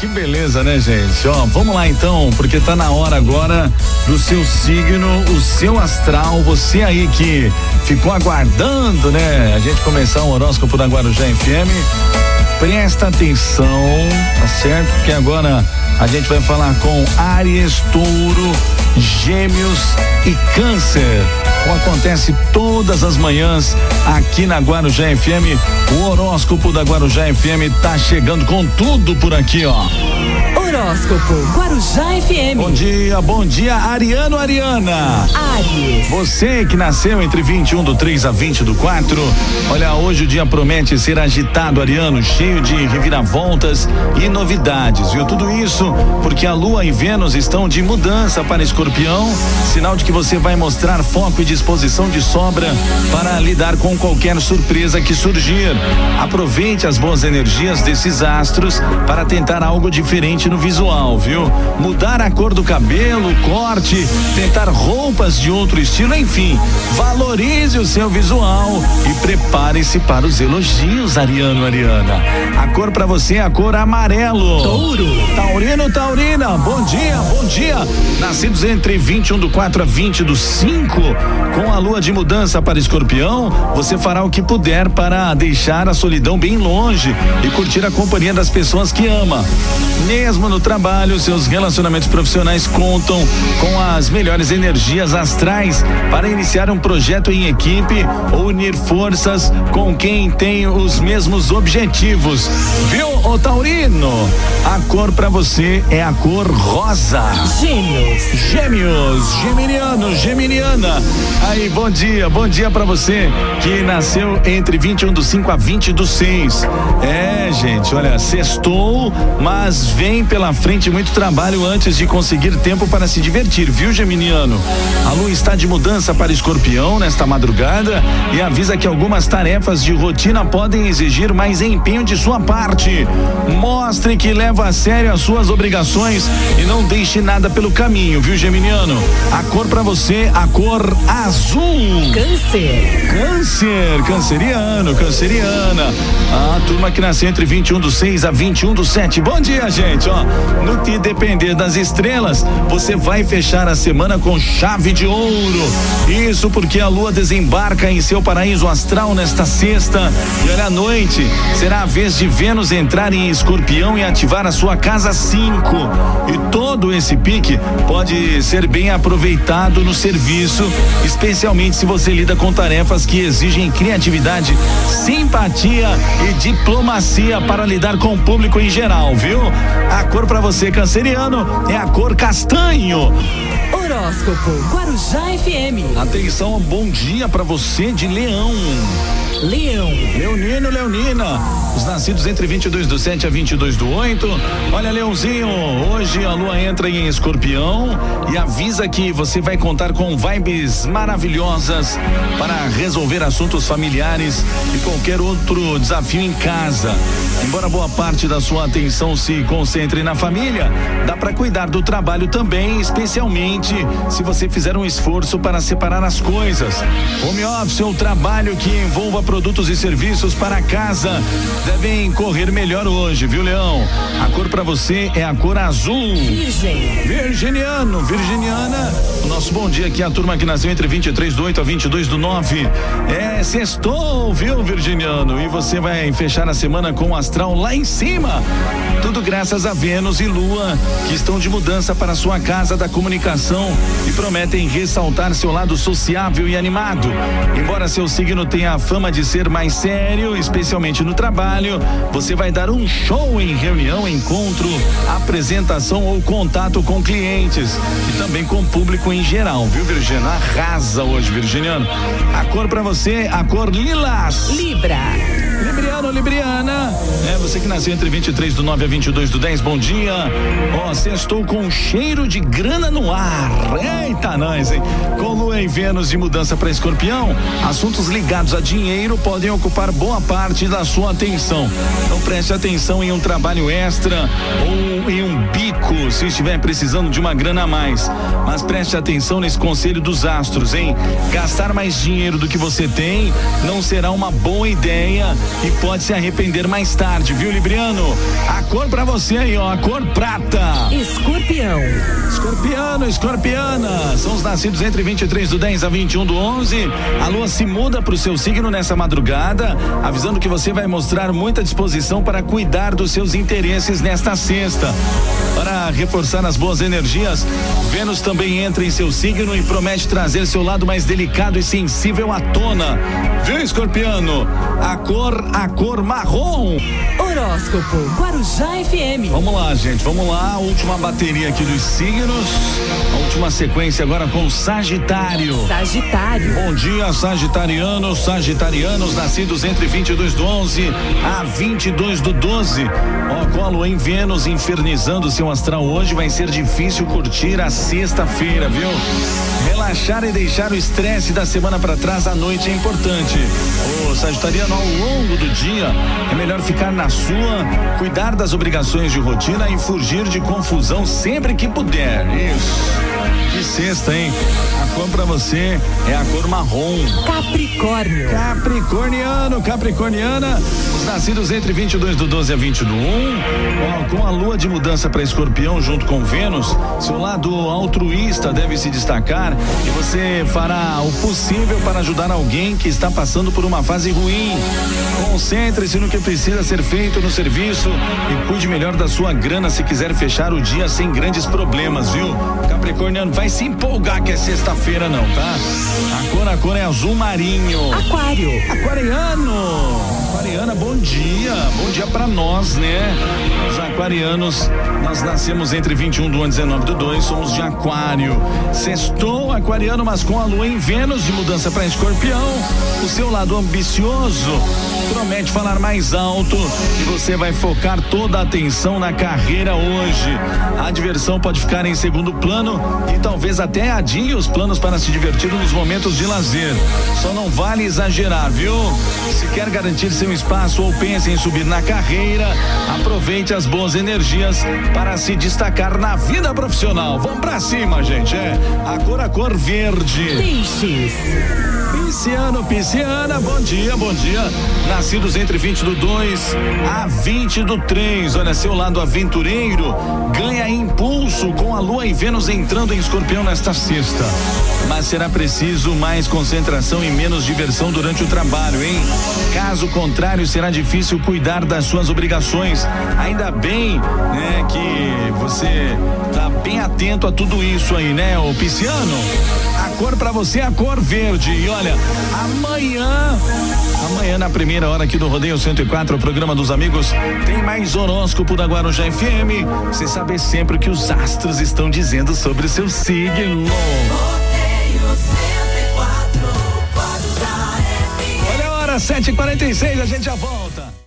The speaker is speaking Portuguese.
que beleza, né, gente? Ó, vamos lá então, porque tá na hora agora do seu signo, o seu astral, você aí que ficou aguardando, né? A gente começar o horóscopo da Guarujá FM. Presta atenção, tá certo? Porque agora a gente vai falar com Aries, Touro, Gêmeos e Câncer. Como acontece todas as manhãs aqui na Guarujá FM, o horóscopo da Guarujá FM tá chegando com tudo por aqui, ó. Horóscopo Guarujá FM. Bom dia, bom dia, Ariano Ariana. Aries. Você que nasceu entre 21 do 3 a 20 do 4. Olha, hoje o dia promete ser agitado, Ariano, cheio de reviravoltas e novidades, viu? Tudo isso porque a Lua e Vênus estão de mudança para Escorpião, sinal de que você vai mostrar foco e disposição de sobra para lidar com qualquer surpresa que surgir. Aproveite as boas energias desses astros para tentar algo diferente no visual, viu? Mudar a cor do cabelo, corte, tentar roupas de outro estilo, enfim, valorize o seu visual e prepare-se para os elogios, Ariano Ariana. A cor para você é a cor amarelo. Touro. Taurino, Taurina, bom dia, bom dia. Nascidos entre 21 do 4 a 20 do 5, com a lua de mudança para escorpião, você fará o que puder para deixar a solidão bem longe e curtir a companhia das pessoas que ama. Mesmo no trabalho, seus relacionamentos profissionais contam com as melhores energias astrais para iniciar um projeto em equipe ou unir forças com quem tem os mesmos objetivos. Viu, ô Taurino? A cor para você é a cor rosa. Gêmeos. Gêmeos, geminiano, geminiana. Aí, bom dia, bom dia para você que nasceu entre 21 do 5 a 20 do 6. É, gente, olha, sextou, mas vem pela frente muito trabalho antes de conseguir tempo para se divertir, viu, geminiano? A lua está de mudança para escorpião nesta madrugada e avisa que algumas tarefas de rotina podem exigir mais empenho de sua parte. Mostre que leva a sério as suas obrigações e não deixe nada pelo caminho, viu, geminiano? A cor para você, a cor azul. Câncer. Câncer, canceriano, canceriana. A turma que nasceu entre 21 do 6 a 21 do 7. Bom dia, gente. Ó, no que depender das estrelas, você vai fechar a semana com chave de ouro. Isso porque a lua desembarca em seu paraíso astral nesta sexta. E olha, à noite será a vez de Vênus entrar em escorpião e ativar a sua casa 5. E todo esse pique pode ser bem aproveitado no serviço, especialmente se você lida com tarefas que exigem criatividade, simpatia e diplomacia para lidar com o público em geral, viu? A cor para você canceriano é a cor castanho. Horóscopo Guarujá FM. Atenção, bom dia para você de Leão. Leão. Leonino, Leonina, os nascidos entre 22 do 7 a 22 do 8. Olha, Leãozinho, hoje a lua entra em escorpião e avisa que você vai contar com vibes maravilhosas para resolver assuntos familiares e qualquer outro desafio em casa. Embora boa parte da sua atenção se concentre na família, dá para cuidar do trabalho também, especialmente se você fizer um esforço para separar as coisas. Home office ou trabalho que envolva produtos e serviços para casa devem correr melhor hoje, viu, Leão? A cor para você é a cor azul. Virgem. Virginiano, Virginiana, o nosso bom dia aqui, a turma que nasceu entre 23 do 8 a 22 do 9. É sextou, viu, Virginiano? E você vai fechar a semana com o astral lá em cima. Tudo graças a Vênus e Lua, que estão de mudança para sua casa da comunicação e prometem ressaltar seu lado sociável e animado. Embora seu signo tenha a fama de ser mais sério, especialmente no trabalho, você vai dar um show em reunião, encontro, apresentação ou contato com clientes e também com o público em geral, viu, Virginiano? Arrasa hoje, Virginiano. A cor para você, a cor lilás. Libra. Libriano, Libriana. É, você que nasceu entre 23 do 9 a 22 do 10, bom dia. Ó, sextou com um cheiro de grana no ar. Eita, nós, hein? Com Lua e Vênus de mudança para escorpião, assuntos ligados a dinheiro podem ocupar boa parte da sua atenção. Então preste atenção em um trabalho extra ou em um bico, se estiver precisando de uma grana a mais. Mas preste atenção nesse conselho dos astros, hein? Gastar mais dinheiro do que você tem não será uma boa ideia e pode se arrepender mais tarde, viu, Libriano? A cor pra você aí, ó, a cor prata. Escorpião. Escorpiano, escorpiana, são os nascidos entre 23 do 10 a 21 do 11. A lua se muda pro seu signo nessa madrugada, avisando que você vai mostrar muita disposição para cuidar dos seus interesses nesta sexta. Para reforçar as boas energias, Vênus também entra em seu signo e promete trazer seu lado mais delicado e sensível à tona. Viu, escorpiano? A cor, a cor marrom. Horóscopo Guarujá FM. Vamos lá, gente, vamos lá. Última bateria aqui dos signos. A última sequência agora com Sagitário. Sagitário. Bom dia, Sagitarianos, Sagitarianos, nascidos entre 22 do 11 a 22 do 12. Ó, com a lua em Vênus infernizando seu astral hoje, vai ser difícil curtir a sexta-feira, viu? Relaxar e deixar o estresse da semana para trás à noite é importante. Ô, Sagitariano, ao longo do dia, é melhor ficar na sua, cuidar das obrigações de rotina e fugir de confusão sempre que puder. Isso. Que sexta, hein? A cor pra você é a cor marrom. Capricórnio. Capricorniano, Capricorniana, os nascidos entre 22 do 12 a 20 do 1, ó, com a lua de mudança para Escorpião junto com Vênus, seu lado altruísta deve se destacar e você fará o possível para ajudar alguém que está passando por uma fase ruim. Concentre-se no que precisa ser feito no serviço e cuide melhor da sua grana se quiser fechar o dia sem grandes problemas, viu? Capricorniano, vai se empolgar que é sexta-feira não, tá? A cor, a cor é azul marinho. Aquário. Aquariano. Aquariana, bom dia. Bom dia pra nós, né? Os aquarianos, nós nascemos entre 21 do 1 e 19 do 2, somos de aquário. Sextou aquariano, mas com a lua em Vênus de mudança para escorpião. O seu lado ambicioso promete falar mais alto e você vai focar toda a atenção na carreira hoje. A diversão pode ficar em segundo plano e talvez até adie os planos para se divertir nos momentos de lazer. Só não vale exagerar, viu? Se quer garantir seu espaço ou pense em subir na carreira, aproveite as boas energias para se destacar na vida profissional. Vamos pra cima, gente. É a cor a cor verde. Peixes. Pisciano, Pisciana, bom dia, bom dia. Entre 20 do 2 a 20 do 3. Olha, seu lado aventureiro ganha impulso com a lua e Vênus entrando em escorpião nesta sexta. Mas será preciso mais concentração e menos diversão durante o trabalho, hein? Caso contrário, será difícil cuidar das suas obrigações. Ainda bem, né, que você tá bem atento a tudo isso aí, né, o Pisciano? Cor pra você é a cor verde. E olha, amanhã, amanhã na primeira hora aqui do Rodeio 104, o programa dos amigos, tem mais horóscopo da Guarujá FM. Você sabe sempre o que os astros estão dizendo sobre o seu signo. Olha a hora, 7h46, a gente já volta.